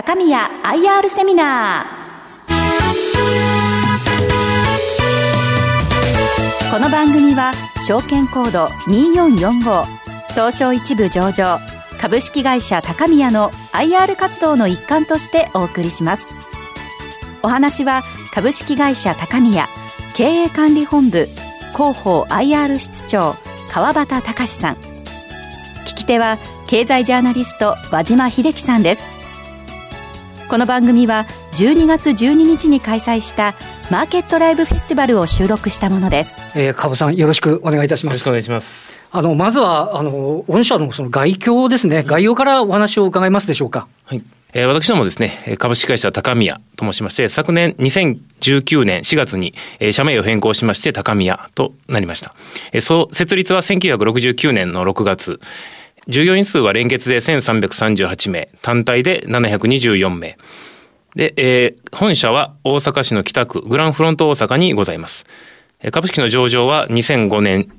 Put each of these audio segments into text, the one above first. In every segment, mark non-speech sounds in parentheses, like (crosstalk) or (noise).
高宮 IR セミナー。この番組は証券コード2445東証一部上場株式会社高宮の IR 活動の一環としてお送りします。お話は株式会社高宮経営管理本部広報 IR 室長川端隆さん。聞き手は経済ジャーナリスト和島秀樹さんです。この番組は12月12日に開催したマーケットライブフェスティバルを収録したものです。えー、株さんよろしくお願いいたします。よろしくお願いします。あのまずはあの御社のその概況ですね、概要からお話を伺えますでしょうか。はい。えー、私どもですね、株式会社高宮と申しまして、昨年2019年4月に、えー、社名を変更しまして高宮となりました。えー、そう、設立は1969年の6月。従業員数は連結で1338名、単体で724名。で、えー、本社は大阪市の北区グランフロント大阪にございます。株式の上場は2005年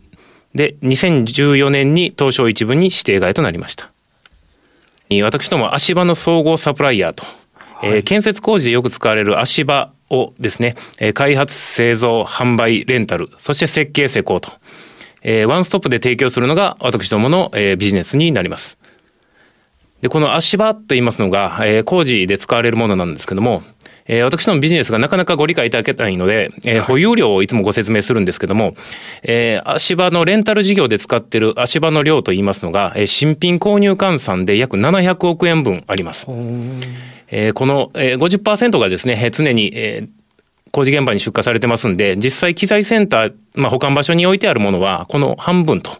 で、2014年に東証一部に指定外となりました。私ども足場の総合サプライヤーと、はい、えー、建設工事でよく使われる足場をですね、開発、製造、販売、レンタル、そして設計施工と、えー、ワンストップで提供するのが私どもの、えー、ビジネスになります。で、この足場と言いますのが、えー、工事で使われるものなんですけども、えー、私のビジネスがなかなかご理解いただけないので、えー、保有量をいつもご説明するんですけども、えー、足場のレンタル事業で使っている足場の量と言いますのが、えー、新品購入換算で約700億円分あります。えー、この、えー、50%がですね、常に、えー、工事現場に出荷されてますんで、実際機材センター、まあ、保管場所に置いてあるものは、この半分と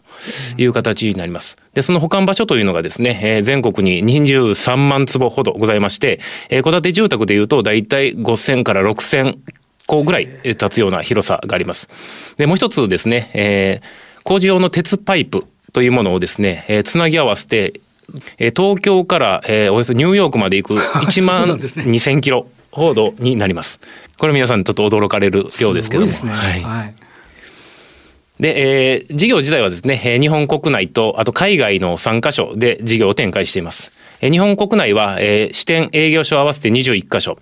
いう形になります。で、その保管場所というのがですね、えー、全国に23万坪ほどございまして、えー、戸建て住宅でいうと、だいたい5000から6000個ぐらい立つような広さがあります。で、もう一つですね、えー、工事用の鉄パイプというものをですね、えー、つなぎ合わせて、えー、東京から、えー、およそニューヨークまで行く (laughs) 1万2000キロほどになります。これ皆さんちょっと驚かれる量ですけども。すね、はい、はいで、えー、事業自体はですね、日本国内と、あと海外の3カ所で事業を展開しています。日本国内は、えー、支店営業所合わせて21カ所。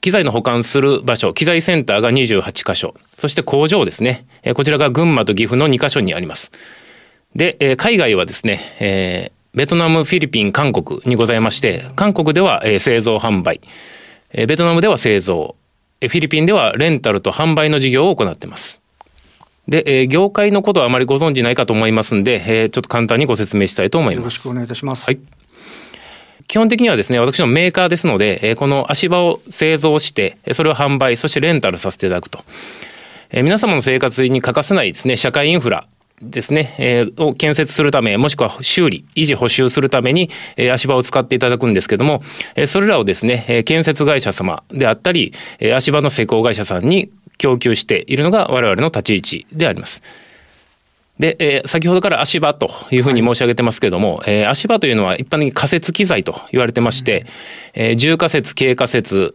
機材の保管する場所、機材センターが28カ所。そして工場ですね。こちらが群馬と岐阜の2カ所にあります。で、海外はですね、えー、ベトナム、フィリピン、韓国にございまして、韓国では製造販売、ベトナムでは製造、フィリピンではレンタルと販売の事業を行っています。で、えー、業界のことはあまりご存じないかと思いますんで、えー、ちょっと簡単にご説明したいと思います。よろしくお願いいたします。はい。基本的にはですね、私のメーカーですので、えー、この足場を製造して、それを販売、そしてレンタルさせていただくと。えー、皆様の生活に欠かせないですね、社会インフラ、ですね、えー、を建設するため、もしくは修理、維持補修するために、えー、足場を使っていただくんですけども、えー、それらをですね、えー、建設会社様であったり、えー、足場の施工会社さんに供給しているのが我々の立ち位置であります。で、えー、先ほどから足場というふうに申し上げてますけれども、はい、えー、足場というのは一般的に仮設機材と言われてまして、えー、重仮設、軽仮設、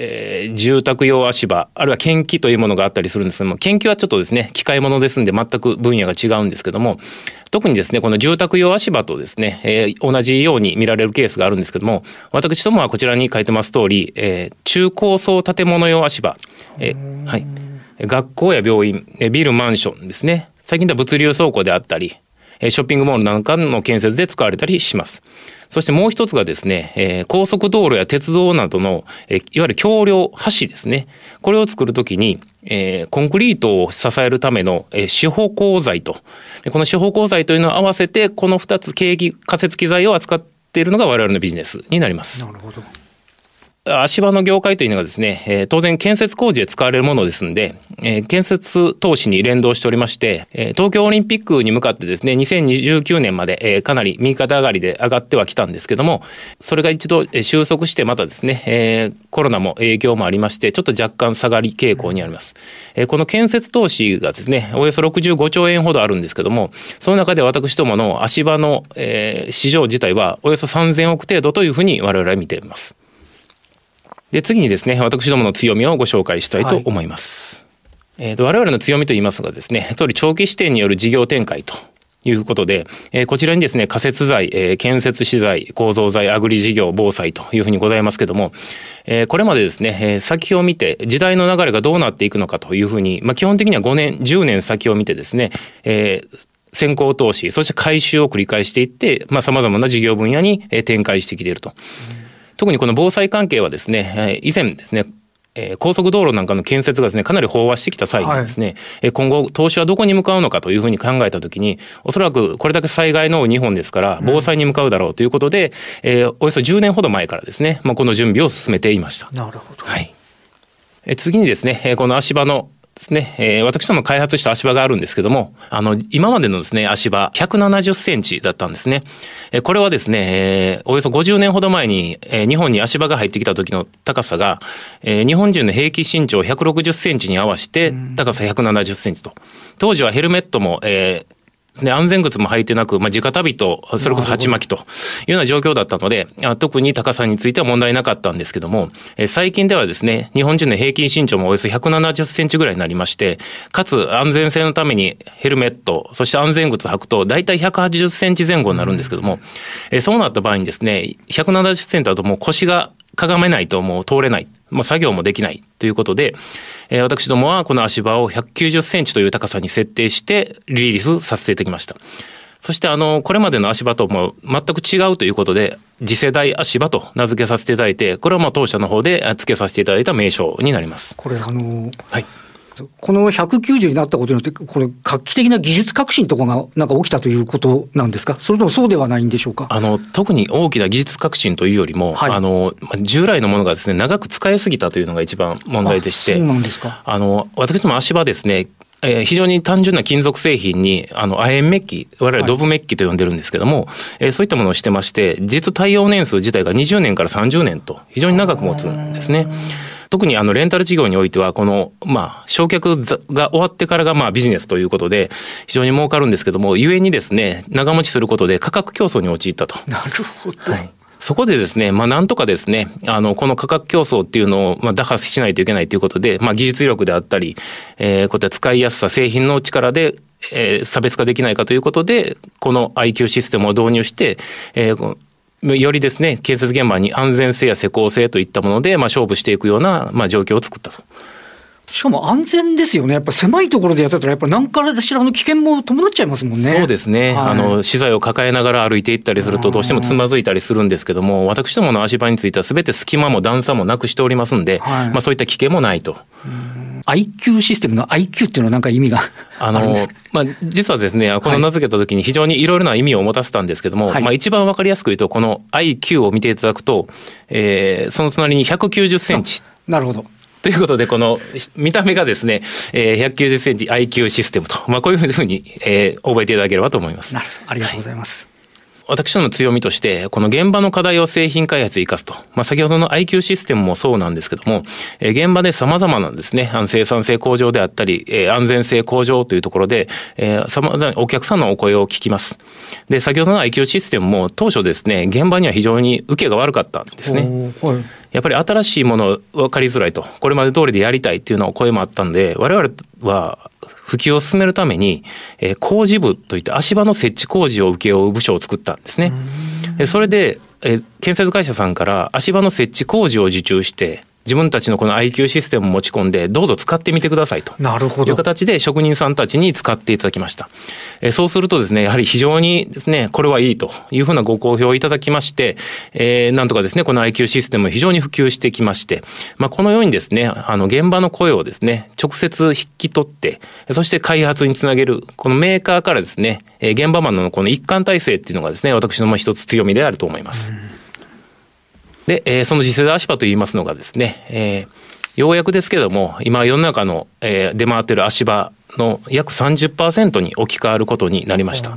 えー、住宅用足場、あるいは研機というものがあったりするんですけども、研機はちょっとですね、機械物ですんで全く分野が違うんですけども、特にですね、この住宅用足場とですね、えー、同じように見られるケースがあるんですけども、私どもはこちらに書いてます通り、えー、中高層建物用足場、えー、はい。学校や病院、ビル、マンションですね。最近では物流倉庫であったり、ショッピングモールなんかの建設で使われたりします。そしてもう一つがですね、えー、高速道路や鉄道などの、えー、いわゆる橋梁、橋ですね。これを作るときに、えー、コンクリートを支えるための、えー、四方鋼材と、この四方鋼材というのを合わせて、この二つ、景気仮設機材を扱っているのが我々のビジネスになります。なるほど。足場の業界というのがですね、え、当然建設工事で使われるものですんで、え、建設投資に連動しておりまして、え、東京オリンピックに向かってですね、2029年まで、え、かなり右肩上がりで上がってはきたんですけども、それが一度収束してまたですね、え、コロナも影響もありまして、ちょっと若干下がり傾向にあります。え、この建設投資がですね、およそ65兆円ほどあるんですけども、その中で私どもの足場の、え、市場自体はおよそ3000億程度というふうに我々は見ています。で、次にですね、私どもの強みをご紹介したいと思います。はい、えっ、ー、と、我々の強みと言いますがですね、つまり長期視点による事業展開ということで、えー、こちらにですね、仮設材、えー、建設資材、構造材、アグリ事業、防災というふうにございますけども、えー、これまでですね、えー、先を見て、時代の流れがどうなっていくのかというふうに、まあ、基本的には5年、10年先を見てですね、えー、先行投資、そして回収を繰り返していって、まあ、様々な事業分野に展開してきていると。特にこの防災関係はですね、以前ですね、えー、高速道路なんかの建設がですね、かなり飽和してきた際にですね、はい、今後投資はどこに向かうのかというふうに考えたときに、おそらくこれだけ災害の日本ですから、防災に向かうだろうということで、うん、えー、およそ10年ほど前からですね、まあ、この準備を進めていました。なるほど。はい。え次にですね、この足場のですね、えー、私ども開発した足場があるんですけども、あの、今までのですね、足場、170センチだったんですね。えー、これはですね、えー、およそ50年ほど前に、えー、日本に足場が入ってきた時の高さが、えー、日本人の平均身長160センチに合わせて、高さ170センチと。当時はヘルメットも、えー、で、安全靴も履いてなく、まあ、直旅と、それこそ鉢巻きというような状況だったので、特に高さについては問題なかったんですけども、え最近ではですね、日本人の平均身長もおよそ170センチぐらいになりまして、かつ安全性のためにヘルメット、そして安全靴履くと、大体180センチ前後になるんですけども、えそうなった場合にですね、170センチだともう腰がかがめないともう通れない。まあ、作業もできないということで、えー、私どもはこの足場を190センチという高さに設定してリリースさせていただきました。そしてあの、これまでの足場とも全く違うということで、次世代足場と名付けさせていただいて、これはまあ当社の方で付けさせていただいた名称になります。これあの、はい。この190になったことによって、これ、画期的な技術革新とかがなんか起きたということなんですか、それともそうではないんでしょうか？あの特に大きな技術革新というよりも、はい、あの従来のものがですね長く使いすぎたというのが一番問題でして、そうなんですか。あの私ども足場ですね、えー、非常に単純な金属製品に、あの、亜鉛メッキ、我々ドブメッキと呼んでるんですけども、はい、えー、そういったものをしてまして、実耐用年数自体が20年から30年と、非常に長く持つんですね。特にあのレンタル事業においては、この、まあ、焼却が終わってからがまあビジネスということで、非常に儲かるんですけども、ゆえにですね、長持ちすることで価格競争に陥ったと。なるほど。はいそこでですね、まあなんとかですね、あの、この価格競争っていうのを、まあ打破しないといけないということで、まあ技術力であったり、えー、こういった使いやすさ、製品の力で、えー、差別化できないかということで、この IQ システムを導入して、えー、よりですね、建設現場に安全性や施工性といったもので、まあ、勝負していくような、まあ、状況を作ったと。しかも安全ですよね。やっぱ狭いところでやってたら、やっぱ何からしらの危険も伴っちゃいますもんね。そうですね。はい、あの、資材を抱えながら歩いていったりすると、どうしてもつまずいたりするんですけども、私どもの足場については全て隙間も段差もなくしておりますんで、はい、まあそういった危険もないと。IQ システムの IQ っていうのは何か意味があの、まあ、実はですね、この名付けた時に非常にいろいろな意味を持たせたんですけども、はい、まあ一番わかりやすく言うと、この IQ を見ていただくと、えー、その隣に190センチ。なるほど。ということで、この見た目がですね、えー、190センチ IQ システムと、まあこういうふうに、えー、覚えていただければと思います。なるほど。ありがとうございます。はい私の強みとして、この現場の課題を製品開発に生かすと。まあ、先ほどの IQ システムもそうなんですけども、えー、現場で様々なですね、あの生産性向上であったり、えー、安全性向上というところで、えー、様々なお客さんのお声を聞きます。で、先ほどの IQ システムも当初ですね、現場には非常に受けが悪かったんですね。はいやっぱり新しいもの分かりづらいと、これまで通りでやりたいっていうの声もあったんで、我々は普及を進めるために、えー、工事部といって足場の設置工事を請け負う部署を作ったんですね。それで、えー、建設会社さんから足場の設置工事を受注して、自分たちのこの IQ システムを持ち込んで、どうぞ使ってみてくださいと。なるほど。いう形で職人さんたちに使っていただきました。えー、そうするとですね、やはり非常にですね、これはいいというふうなご好評をいただきまして、えー、なんとかですね、この IQ システム非常に普及してきまして、まあ、このようにですね、あの、現場の声をですね、直接引き取って、そして開発につなげる、このメーカーからですね、えー、現場マンのこの一貫体制っていうのがですね、私のまあ一つ強みであると思います。で、えー、その次世代足場といいますのがですね、えーようやくですけども、今世の中の、えー、出回っている足場の約30%に置き換わることになりました。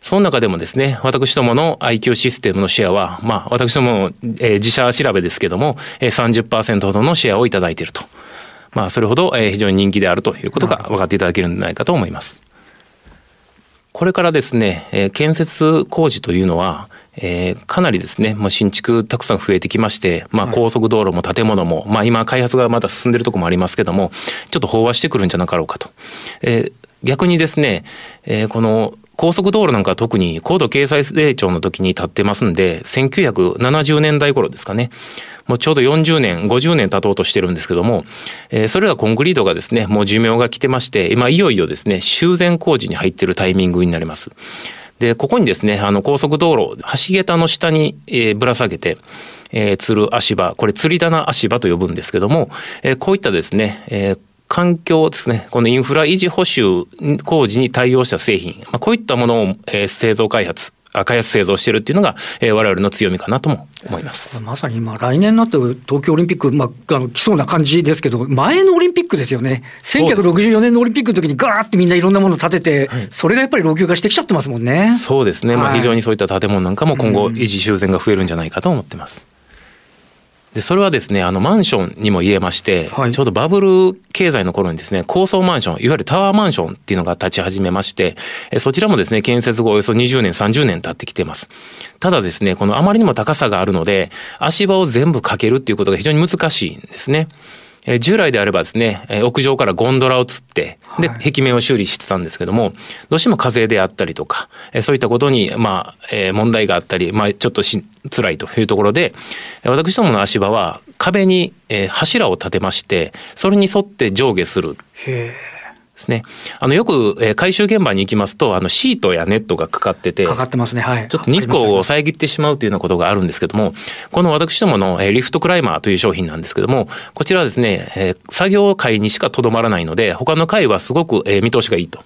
その中でもですね、私どもの IQ システムのシェアは、まあ、私どもの、えー、自社調べですけども、えー、30%ほどのシェアをいただいていると。まあ、それほど、えー、非常に人気であるということが分かっていただけるんじゃないかと思います。これからですね、えー、建設工事というのは、えー、かなりですね、もう新築たくさん増えてきまして、まあ高速道路も建物も、まあ今開発がまだ進んでるとこもありますけども、ちょっと飽和してくるんじゃなかろうかと。えー、逆にですね、えー、この高速道路なんか特に高度経済成長の時に建ってますんで、1970年代頃ですかね。もうちょうど40年、50年経とうとしてるんですけども、えー、それらコンクリートがですね、もう寿命が来てまして、今いよいよですね、修繕工事に入ってるタイミングになります。で、ここにですね、あの高速道路、橋桁の下に、えー、ぶら下げて、えー、釣る足場、これ釣り棚足場と呼ぶんですけども、えー、こういったですね、えー、環境ですね、このインフラ維持補修工事に対応した製品、まあ、こういったものを、えー、製造開発、開発製造しているっていうのが、えー、我々の強みかなとも思います。まさに今、来年になって東京オリンピック、まあ、あの来そうな感じですけど、前のオリンピックですよね、1964年のオリンピックの時にガーってみんないろんなものを建てて、はい、それがやっぱり老朽化してきちゃってますもんね。そうですね、まあ、非常にそういった建物なんかも今後、維持修繕が増えるんじゃないかと思ってます。で、それはですね、あの、マンションにも言えまして、はい、ちょうどバブル経済の頃にですね、高層マンション、いわゆるタワーマンションっていうのが立ち始めまして、そちらもですね、建設後およそ20年、30年経ってきています。ただですね、このあまりにも高さがあるので、足場を全部かけるっていうことが非常に難しいんですね。え従来であればですね、え屋上からゴンドラをつって、で、壁面を修理してたんですけども、どうしても風であったりとか、えそういったことに、まあ、え問題があったり、まあ、ちょっとし、辛いというところで、私どもの足場は壁に、え柱を立てまして、それに沿って上下する。へーですね。あの、よく、えー、回収現場に行きますと、あの、シートやネットがかかってて、かかってますね。はい。ちょっと日光を遮ってしまうというようなことがあるんですけども、この私どもの、えー、リフトクライマーという商品なんですけども、こちらはですね、えー、作業階にしかとどまらないので、他の階はすごく、えー、見通しがいいと。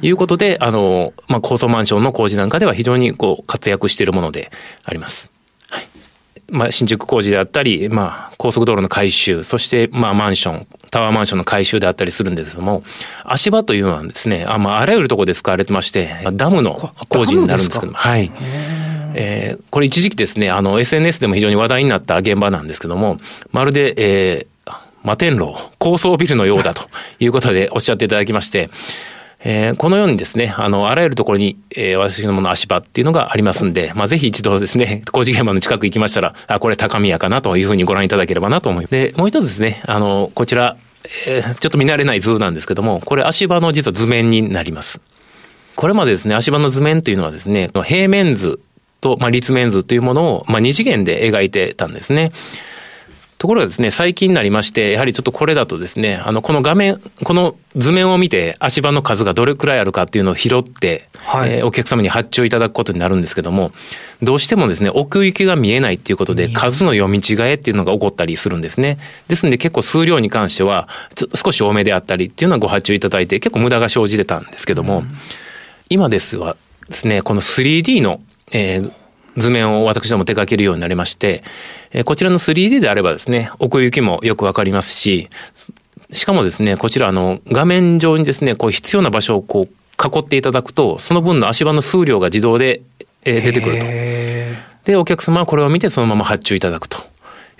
いうことで、あの、まあ、高層マンションの工事なんかでは非常にこう活躍しているものであります。まあ、新宿工事であったり、まあ、高速道路の改修、そして、まあ、マンション、タワーマンションの改修であったりするんですけども、足場というのはですね、あまあ、あらゆるところで使われてまして、ダムの工事になるんですけども、はい。えー、これ一時期ですね、あの、SNS でも非常に話題になった現場なんですけども、まるで、えー、摩天楼、高層ビルのようだということでおっしゃっていただきまして、えー、このようにですね、あの、あらゆるところに、えー、私どもの足場っていうのがありますんで、まあ、ぜひ一度ですね、工事現場の近く行きましたら、あ、これ高宮かなというふうにご覧いただければなと思います。で、もう一つですね、あの、こちら、えー、ちょっと見慣れない図なんですけども、これ足場の実は図面になります。これまでですね、足場の図面というのはですね、平面図と、まあ、立面図というものを、まあ、二次元で描いてたんですね。ところがですね、最近になりまして、やはりちょっとこれだとですね、あの、この画面、この図面を見て足場の数がどれくらいあるかっていうのを拾って、はい、えー、お客様に発注いただくことになるんですけども、どうしてもですね、奥行きが見えないっていうことで、数の読み違えっていうのが起こったりするんですね。ですんで結構数量に関しては、少し多めであったりっていうのはご発注いただいて、結構無駄が生じてたんですけども、うん、今ですはですね、この 3D の、えー、図面を私ども手掛けるようになりまして、えこちらの 3D であればですね、奥行きもよくわかりますし、しかもですね、こちらあの画面上にですね、こう必要な場所をこう囲っていただくと、その分の足場の数量が自動で、え出てくると。で、お客様はこれを見てそのまま発注いただくというよ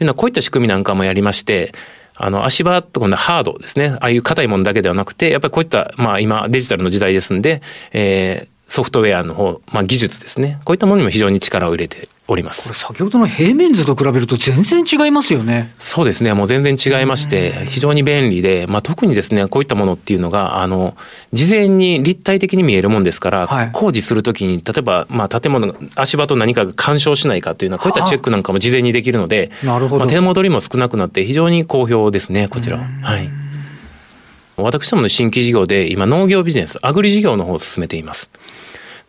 うな、こういった仕組みなんかもやりまして、あの、足場とこのハードですね。ああいう硬いものだけではなくて、やっぱりこういった、まあ今デジタルの時代ですんで、えー、ソフトウェアの方、まあ、技術ですね。こういったものにも非常に力を入れております。これ先ほどの平面図と比べると全然違いますよね。そうですね。もう全然違いまして、非常に便利で、まあ、特にですね、こういったものっていうのが、あの、事前に立体的に見えるもんですから、はい、工事するときに、例えば、まあ、建物、足場と何かが干渉しないかというのは、こういったチェックなんかも事前にできるので、なるほど。まあ、手戻りも少なくなって、非常に好評ですね、こちらは。はい。私どもの新規事業で、今、農業ビジネス、アグリ事業の方を進めています。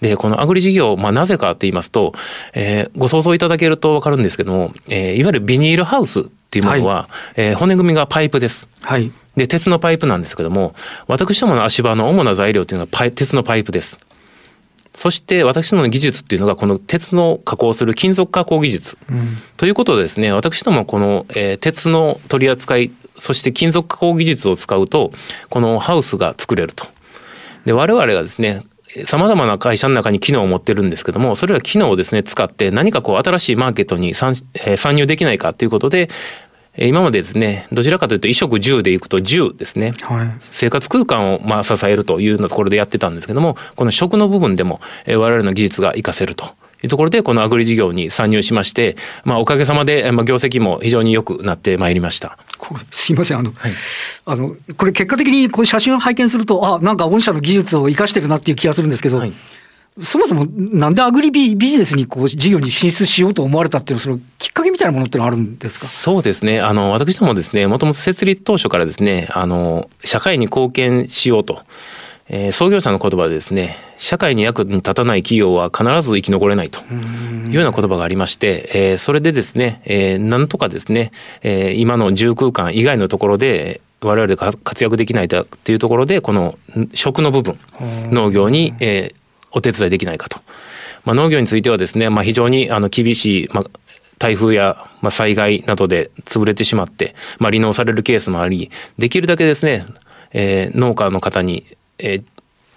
で、このアグリ事業、まあなぜかって言いますと、えー、ご想像いただけるとわかるんですけども、えー、いわゆるビニールハウスっていうものは、はい、えー、骨組みがパイプです。はい。で、鉄のパイプなんですけども、私どもの足場の主な材料っていうのはパイ鉄のパイプです。そして私どもの技術っていうのがこの鉄の加工する金属加工技術。うん、ということでですね、私どもこの、えー、鉄の取り扱い、そして金属加工技術を使うと、このハウスが作れると。で、我々がですね、様々な会社の中に機能を持ってるんですけども、それら機能をですね、使って何かこう新しいマーケットに参,、え、参入できないかということで、今までですね、どちらかというと衣食住でいくと住ですね、はい、生活空間をまあ支えるというようなところでやってたんですけども、この食の部分でも我々の技術が活かせるというところで、このアグリ事業に参入しまして、まあおかげさまで、まあ、業績も非常に良くなってまいりました。すいません、あの、はい、あの、これ結果的にこう写真を拝見すると、あ、なんか御社の技術を生かしてるなっていう気がするんですけど、はい、そもそもなんでアグリビビジネスにこう事業に進出しようと思われたっていうのそのきっかけみたいなものってのはあるんですか？そうですね。あの、私どもですね、もともと設立当初からですね、あの、社会に貢献しようと。えー、創業者の言葉でですね、社会に役に立たない企業は必ず生き残れないというような言葉がありまして、えー、それでですね、えー、なんとかですね、えー、今の住空間以外のところで、我々が活躍できないというところで、この食の部分、農業に、えー、お手伝いできないかと。まあ、農業についてはですね、まあ、非常にあの厳しい、まあ、台風や、まあ、災害などで潰れてしまって、まあ、離農されるケースもあり、できるだけですね、えー、農家の方に、えー、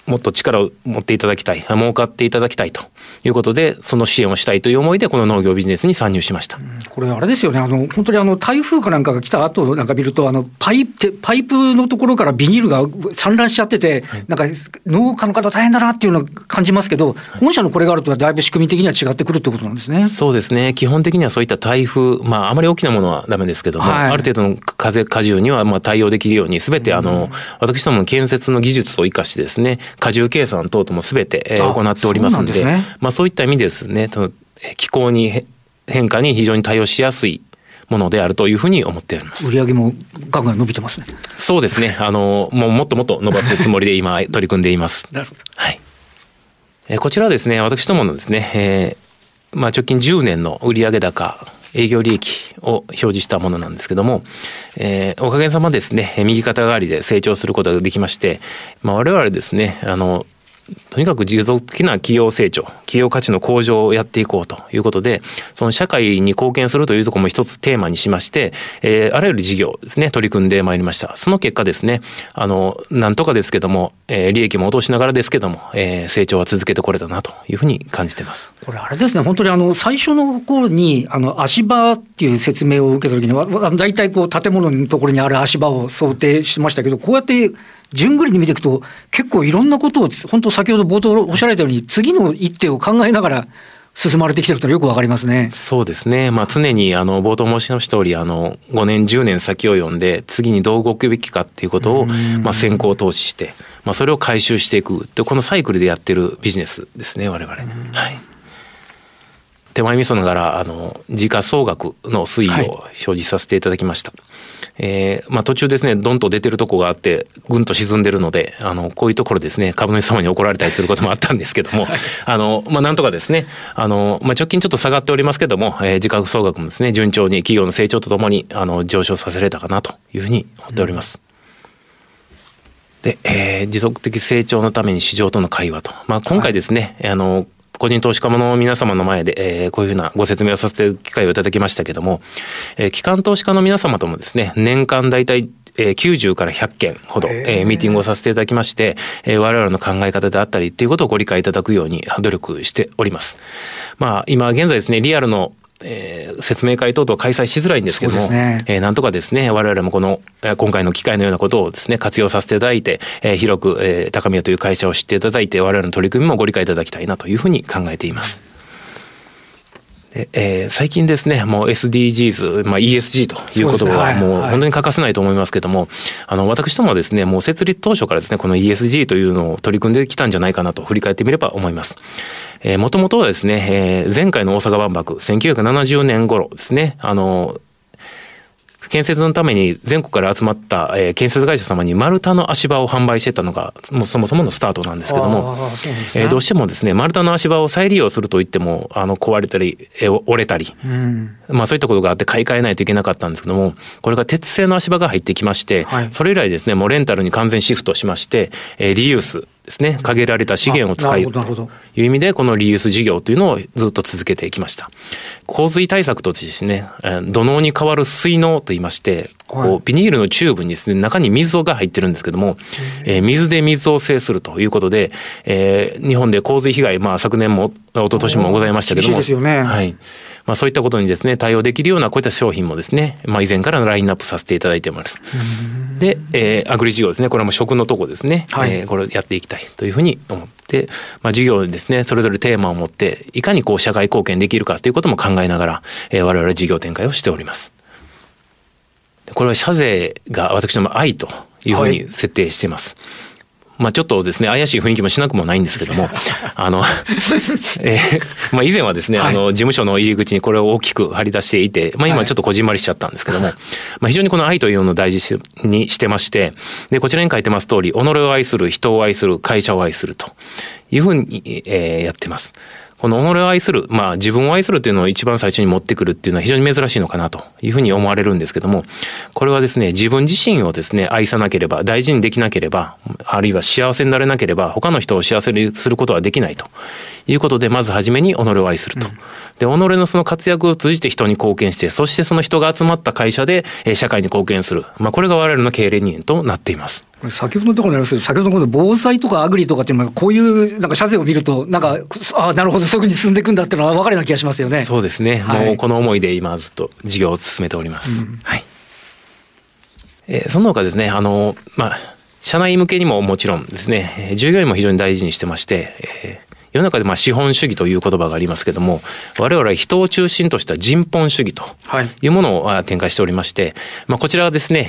もっと力を持っていただきたい、儲かっていただきたいと。いうことで、その支援をしたいという思いで、この農業ビジネスに参入しました。これ、あれですよね、あの本当にあの台風かなんかが来た後なんか見ると、あのパイプパイプのところからビニールが散乱しちゃってて、はい、なんか農家の方大変だなっていうのを感じますけど、本社のこれがあると、だいぶ仕組み的には違ってくるってことなんですね。そうですね、基本的にはそういった台風、まあ、あまり大きなものはだめですけども、はい、ある程度の風、荷重にはまあ対応できるように、すべてあの、私どもの建設の技術を生かしてですね、荷重計算等々もすべて行っておりますので、ね、まあそういった意味ですね、気候に変化に非常に対応しやすいものであるというふうに思っております。売上もガンガン伸びてますね。そうですね。あの、もうもっともっと伸ばすつもりで今取り組んでいます。なるほど。はい。えこちらはですね、私どものですね、えー、まあ直近10年の売上高、営業利益を表示したものなんですけども、えー、おかげさまですね、右肩上がりで成長することができまして、まあ我々ですね、あの、とにかく持続的な企業成長、企業価値の向上をやっていこうということで、その社会に貢献するというところも一つテーマにしまして、えー、あらゆる事業ですね、取り組んでまいりました。その結果ですね、あの、なんとかですけども、えー、利益も落としながらですけども、えー、成長は続けてこれたなというふうに感じてます。これあれですね、本当にあの、最初の頃に、あの、足場っていう説明を受けたときに、大体こう、建物のところにある足場を想定しましたけど、こうやって順繰りに見ていくと、結構いろんなことを、本当、先ほど冒頭おっしゃられたように、次の一手を考えながら、(laughs) 進まれてきてるとよくわかりますね。そうですね。まあ常にあの冒頭申しました通り、あの5年10年先を読んで次にどう動くべきかっていうことをまあ先行投資して、まあそれを回収していくってこのサイクルでやってるビジネスですね我々。はい。手前味噌ながらあの時価総額の推移を表示させていただきました。はいえー、まあ途中ですね、どんと出てるとこがあって、ぐんと沈んでるので、あの、こういうところですね、株主様に怒られたりすることもあったんですけども、はい、あの、まあなんとかですね、あの、まあ直近ちょっと下がっておりますけども、えー、自覚総額もですね、順調に企業の成長とともに、あの、上昇させられたかなというふうに思っております。うん、で、えー、持続的成長のために市場との会話と。まあ今回ですね、はい、あの、個人投資家の皆様の前で、えー、こういうふうなご説明をさせて機会をいただきましたけども、えー、機関投資家の皆様ともですね、年間大体えー、90から100件ほど、えー、ミーティングをさせていただきまして、えー、我々の考え方であったりっていうことをご理解いただくように努力しております。まあ、今現在ですね、リアルのえー、説明会等々開催しづらいんですけども、ねえー、なんとかですね、我々もこの、今回の機会のようなことをですね、活用させていただいて、えー、広く、えー、高宮という会社を知っていただいて、我々の取り組みもご理解いただきたいなというふうに考えています。でえー、最近ですね、もう SDGs、まあ、ESG という言葉はもう本当に欠かせないと思いますけども、あの、私どもはですね、もう設立当初からですね、この ESG というのを取り組んできたんじゃないかなと振り返ってみれば思います。えー、もともとはですね、えー、前回の大阪万博、1970年頃ですね、あの、建設のために全国から集まった、えー、建設会社様に丸太の足場を販売してたのがもうそもそものスタートなんですけども、ね。えー、どうしてもですね丸太の足場を再利用するといってもあの壊れたり、えー、折れたり、うん、まあそういったことがあって買い替えないといけなかったんですけどもこれが鉄製の足場が入ってきまして、はい、それ以来ですねもうレンタルに完全シフトしまして、えー、リユースですね。限られた資源を使いという意味でこのリユース事業というのをずっと続けてきました。洪水対策とですね土のに代わる水嚢といいましてこうビニールのチューブにですね中に水が入ってるんですけども、えー、水で水を制するということで、えー、日本で洪水被害まあ昨年も一昨年もございましたけども、ね、はいまあ、そういったことにですね対応できるようなこういった商品もですね、まあ、以前からラインナップさせていただいてます。で、えー、アグリ事業ですねこれはもう食のとこですね、はい、えー、これをやっていきたいというふうに思って、まあ、事業ですねそれぞれテーマを持っていかにこう社会貢献できるかということも考えながら、えー、我々事業展開をしております。これは社税が私ども愛というふうに設定しています。はいまあちょっとですね、怪しい雰囲気もしなくもないんですけども、(laughs) あの、(laughs) えー、まあ以前はですね、はい、あの、事務所の入り口にこれを大きく貼り出していて、まあ今ちょっとこじんまりしちゃったんですけども、はい、まあ非常にこの愛というのを大事にしてまして、で、こちらに書いてます通り、己を愛する、人を愛する、会社を愛するというふうに、えー、やってます。この己を愛する、まあ自分を愛するというのを一番最初に持ってくるっていうのは非常に珍しいのかなというふうに思われるんですけども、これはですね、自分自身をですね、愛さなければ、大事にできなければ、あるいは幸せになれなければ、他の人を幸せにすることはできないということで、まずはじめに己を愛すると。うん、で、己のその活躍を通じて人に貢献して、そしてその人が集まった会社で社会に貢献する。まあこれが我々の経営理念となっています。先ほどのところにありますけど、先ほどの防災とかアグリとかっていうのは、こういうなんか社税を見ると、なんか、あなるほど、そういうふうに進んでいくんだっていうのは分かるような気がしますよね。そうですね、はい、もうこの思いで今、ずっと事業を進めております。うん、はい。えー、その他ですね、あの、まあ、社内向けにももちろんですね、従業員も非常に大事にしてまして、えー世の中でまあ資本主義という言葉がありますけども、我々は人を中心とした人本主義とい。うものを展開しておりまして、まあこちらはですね、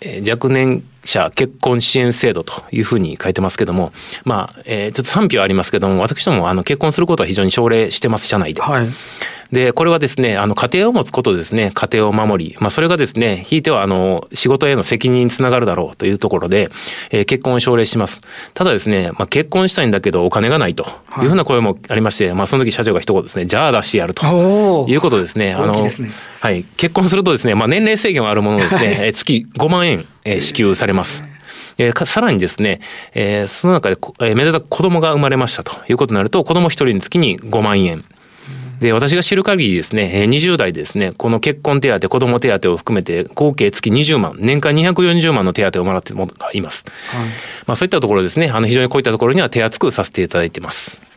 え若年者結婚支援制度というふうに書いてますけども、まあ、えー、ちょっと賛否はありますけども、私どもあの結婚することは非常に奨励してます、社内で。はい。で、これはですね、あの、家庭を持つことですね、家庭を守り、まあ、それがですね、ひいては、あの、仕事への責任につながるだろうというところで、えー、結婚を奨励します。ただですね、まあ、結婚したいんだけどお金がないというふうな声もありまして、はい、まあ、その時社長が一言ですね、じゃあ出してやるということですね。あの、ね、はい、結婚するとですね、まあ、年齢制限はあるものですね、はい、月5万円、えー、支給されます。えー、さらにですね、えー、その中で、えー、めでたく子供が生まれましたということになると、子供一人につきに5万円。で、私が知る限りですね、20代ですね、この結婚手当、子供手当を含めて合計月20万、年間240万の手当をもらっている者がいます。はい、まあそういったところですね、あの非常にこういったところには手厚くさせていただいています。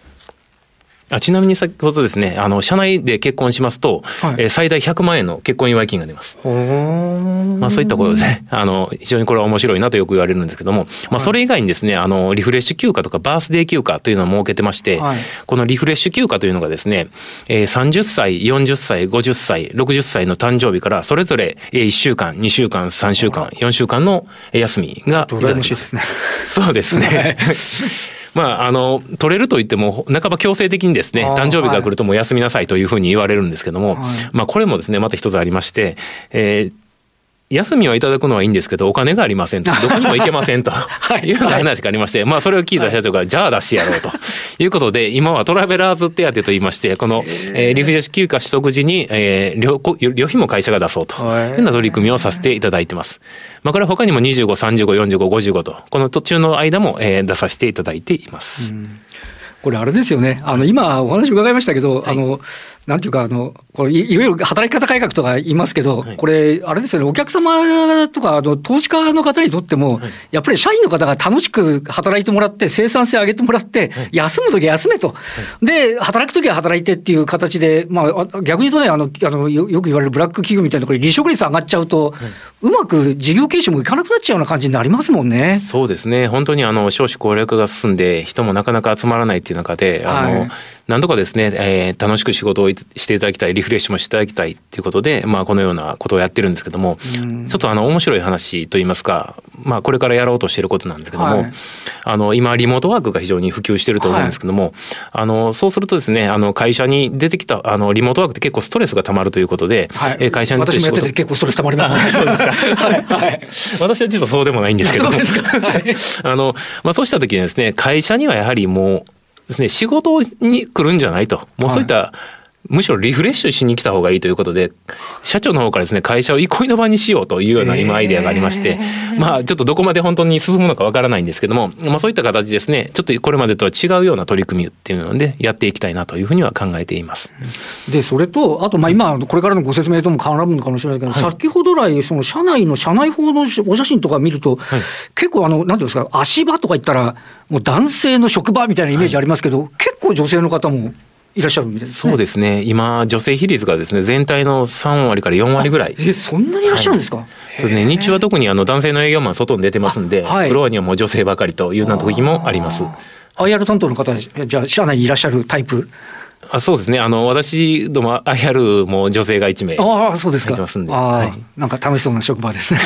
あちなみに先ほどですね、あの、社内で結婚しますと、はい、えー、最大100万円の結婚祝い金が出ます。まあそういったことでね、あの、非常にこれは面白いなとよく言われるんですけども、まあそれ以外にですね、あの、リフレッシュ休暇とかバースデー休暇というのを設けてまして、はい、このリフレッシュ休暇というのがですね、えー、30歳、40歳、50歳、60歳の誕生日からそれぞれ1週間、2週間、3週間、4週間の休みがいただきます。ですね。そうですね。まあ、あの、取れると言っても、半ば強制的にですね、誕生日が来るともう休みなさいというふうに言われるんですけども、はい、まあ、これもですね、また一つありまして、えー、休みはいただくのはいいんですけど、お金がありませんと、どこにも行けませんと。(laughs) い。うような話がありまして、まあそれを聞いた社長が、じゃあ出してやろうということで、今はトラベラーズ手当と言いまして、この、えー、リフレッシュ休暇取得時に、えー、旅旅費も会社が出そうというような取り組みをさせていただいてます。まあこれは他にも25、35、45、55と、この途中の間も、えー、出させていただいています。これあれですよね。あの、今お話伺いましたけど、はい、あの、なんていうか、あの、これいわゆる働き方改革とか言いますけど、はい、これ、あれですよね、お客様とか、あの投資家の方にとっても、はい、やっぱり社員の方が楽しく働いてもらって、生産性上げてもらって、はい、休むときは休めと、で、働くときは働いてっていう形で、まあ、逆に言うとね、あのあのよく言われるブラック企業みたいなところ離職率上がっちゃうと、うまく事業継承もいかなくなっちゃうような感じになりますもんね。そうですね、本当にあの少子高齢化が進んで、人もなかなか集まらないっていう中で、あの、なんとかですね、えー、楽しく仕事をしていただきたい、リフレッシュもしていただきたいっていうことで、まあ、このようなことをやってるんですけども、ちょっとあの、面白い話といいますか、まあ、これからやろうとしていることなんですけども、はい、あの、今、リモートワークが非常に普及していると思うんですけども、はい、あの、そうするとですね、あの、会社に出てきた、あの、リモートワークって結構ストレスがたまるということで、はい、会社に出て私もやってて結構ストレスたまりますね。(laughs) そうですか。(laughs) はい。はい。私は実はそうでもないんですけども、(laughs) あの、まあ、そうした時にですね、会社にはやはりもう、ですね、仕事に来るんじゃないと。もうそういった、はいむしろリフレッシュしに来た方がいいということで、社長の方からですね、会社を憩いの場にしようというような今アイデアがありまして、まあちょっとどこまで本当に進むのかわからないんですけども、まあそういった形ですね、ちょっとこれまでとは違うような取り組みっていうのでやっていきたいなというふうには考えています。で、それと、あとまあ今、これからのご説明とも絡むのかもしれないですけど、はい、先ほど来、その社内の社内法のお写真とか見ると、はい、結構あの、なんていうんですか、足場とか言ったら、もう男性の職場みたいなイメージありますけど、はい、結構女性の方もいらっしゃるみたいです、ね、そうですね。今、女性比率がですね、全体の3割から4割ぐらい。え、そんなにいらっしゃるんですか、はい、そうですね。日中は特にあの男性の営業マン外に出てますんで、はい、フロアにはもう女性ばかりというような時もあります。IR 担当の方、じゃあ、社内にいらっしゃるタイプ？あそうですね。あの、私ども IR も女性が1名。ああ、そうですか。ますんで。はい、なんか楽しそうな職場ですね。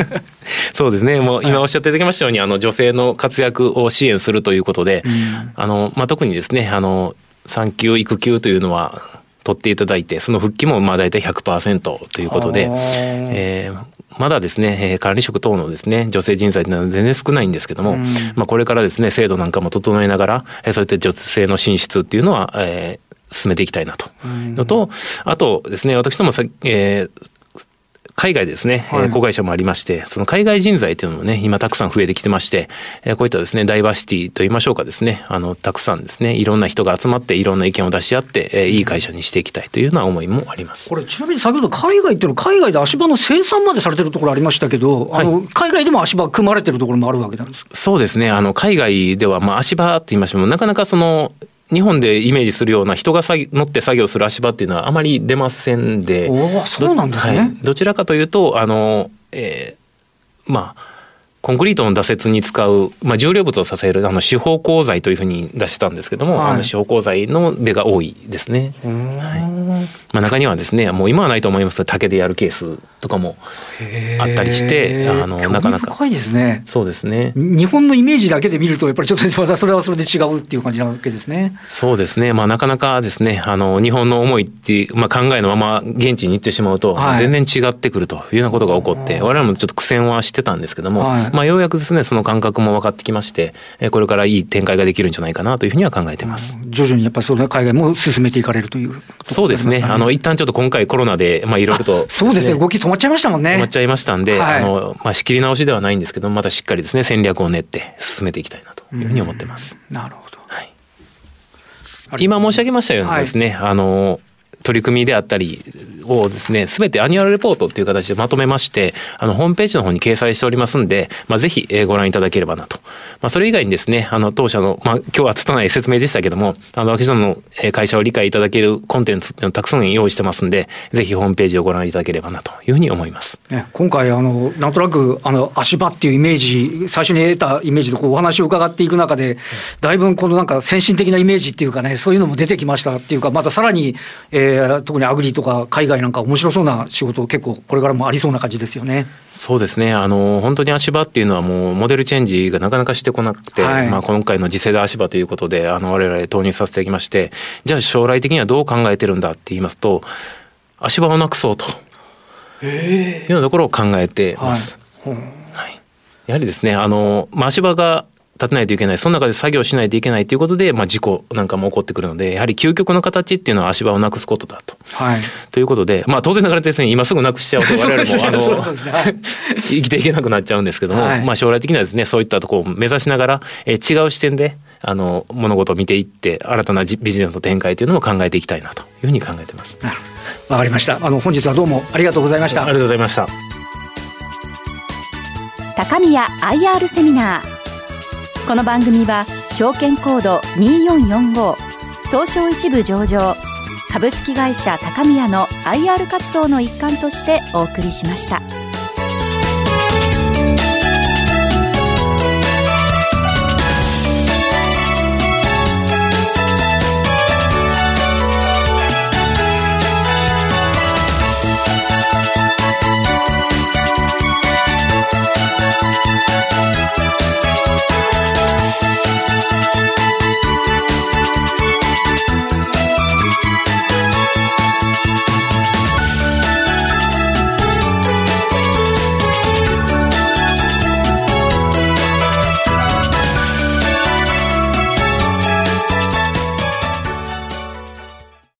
(laughs) そうですね。もう今おっしゃっていただきましたように、あの、女性の活躍を支援するということで、うん、あの、まあ、特にですね、あの、産休育休というのは、取っていただいて、その復帰もまあ大体100%ということで、えー、まだですね、管理職等のですね、女性人材というのは全然少ないんですけども、うん、まあこれからですね、制度なんかも整えながら、そういった女性の進出っていうのは、えー、進めていきたいなと。のと、あとですね、私どもさ、えー、海外ですね、はい、子会社もありまして、その海外人材というのもね、今たくさん増えてきてまして、こういったですね、ダイバーシティと言いましょうかですね、あの、たくさんですね、いろんな人が集まって、いろんな意見を出し合って、いい会社にしていきたいというような思いもあります。これ、ちなみに先ほど海外っていうのは、海外で足場の生産までされてるところありましたけど、はい、あの、海外でも足場組まれてるところもあるわけなんですか？そうですね、あの、海外では、まあ、足場って言いましても、なかなかその、日本でイメージするような人が乗って作業する足場っていうのはあまり出ませんで、おそうなんですね、はい、どちらかというと、あの、えー、まあ、コンクリートの挫折に使う、まあ、重量物を支えるあの四方鋼材というふうに出してたんですけども、はい、あの四方鋼材の出が多いですね。はい。まあ、中にはですねもう今はないと思いますが竹でやるケースとかもあったりしてあのなかなか。深いですね。そうですね。日本のイメージだけで見るとやっぱりちょっとまた (laughs) それはそれで違うっていう感じなわけですね。そうですね。まあなかなかですねあの日本の思いってまあ、考えのまま現地に行ってしまうと、はい、全然違ってくるというようなことが起こって我々もちょっと苦戦はしてたんですけども、はい、まあようやくですねその感覚も分かってきましてこれからいい展開ができるんじゃないかなというふうには考えてます。徐々にやっぱりその海外も進めていかれるという、そうですねあの一旦ちょっと今回コロナで、まあいろいろと、そうですね、動き止まっちゃいましたもんね。止まっちゃいましたんで、はい、あの、まあ仕切り直しではないんですけど、またしっかりですね、戦略を練って進めていきたいなというふうに思ってます。なるほど。はい。今申し上げましたようにですね、はい、あの、取り組みであったりをですね、すべてアニュアルレポートっていう形でまとめまして、あの、ホームページの方に掲載しておりますんで、まあ、ぜひご覧いただければなと。まあ、それ以外にですね、あの、当社の、まあ、今日は拙い説明でしたけども、あの、私どもの会社を理解いただけるコンテンツっていうのをたくさん用意してますんで、ぜひホームページをご覧いただければなというふうに思います。ね、今回、あの、なんとなく、あの、足場っていうイメージ、最初に得たイメージでこうお話を伺っていく中で、だいぶこのなんか先進的なイメージっていうかね、そういうのも出てきましたっていうか、またさらに、えー、特にアグリとか海外なんか面白そうな仕事結構これからもありそうな感じですよね。そうですね。あの、本当に足場っていうのはもうモデルチェンジがなかなかしてこなくて、はい、まあ今回の次世代足場ということで、あの、我々投入させていきまして、じゃあ将来的にはどう考えてるんだって言いますと、足場をなくそうと。いうようなところを考えてます。はい、はい、やはりですね、あの、まあ、足場が立てないといけない、その中で作業しないといけないということで、まあ、事故なんかも起こってくるので、やはり究極の形っていうのは足場をなくすことだと。はい、ということで、まあ、当然ながらですね、今すぐなくしちゃうと、(laughs) 我々も、あの、(laughs) 生きていけなくなっちゃうんですけども、はい、まあ、将来的にはですね、そういったところを目指しながら、えー、違う視点で、あの、物事を見ていって、新たなビジネスの展開というのも考えていきたいなというふうに考えてます。わかりました。あの、本日はどうもありがとうございました。ありがとうございました。高宮 IR セミナー。この番組は証券コード2445東証一部上場株式会社高宮の IR 活動の一環としてお送りしました。